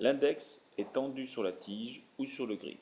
L'index est tendu sur la tige ou sur le grip.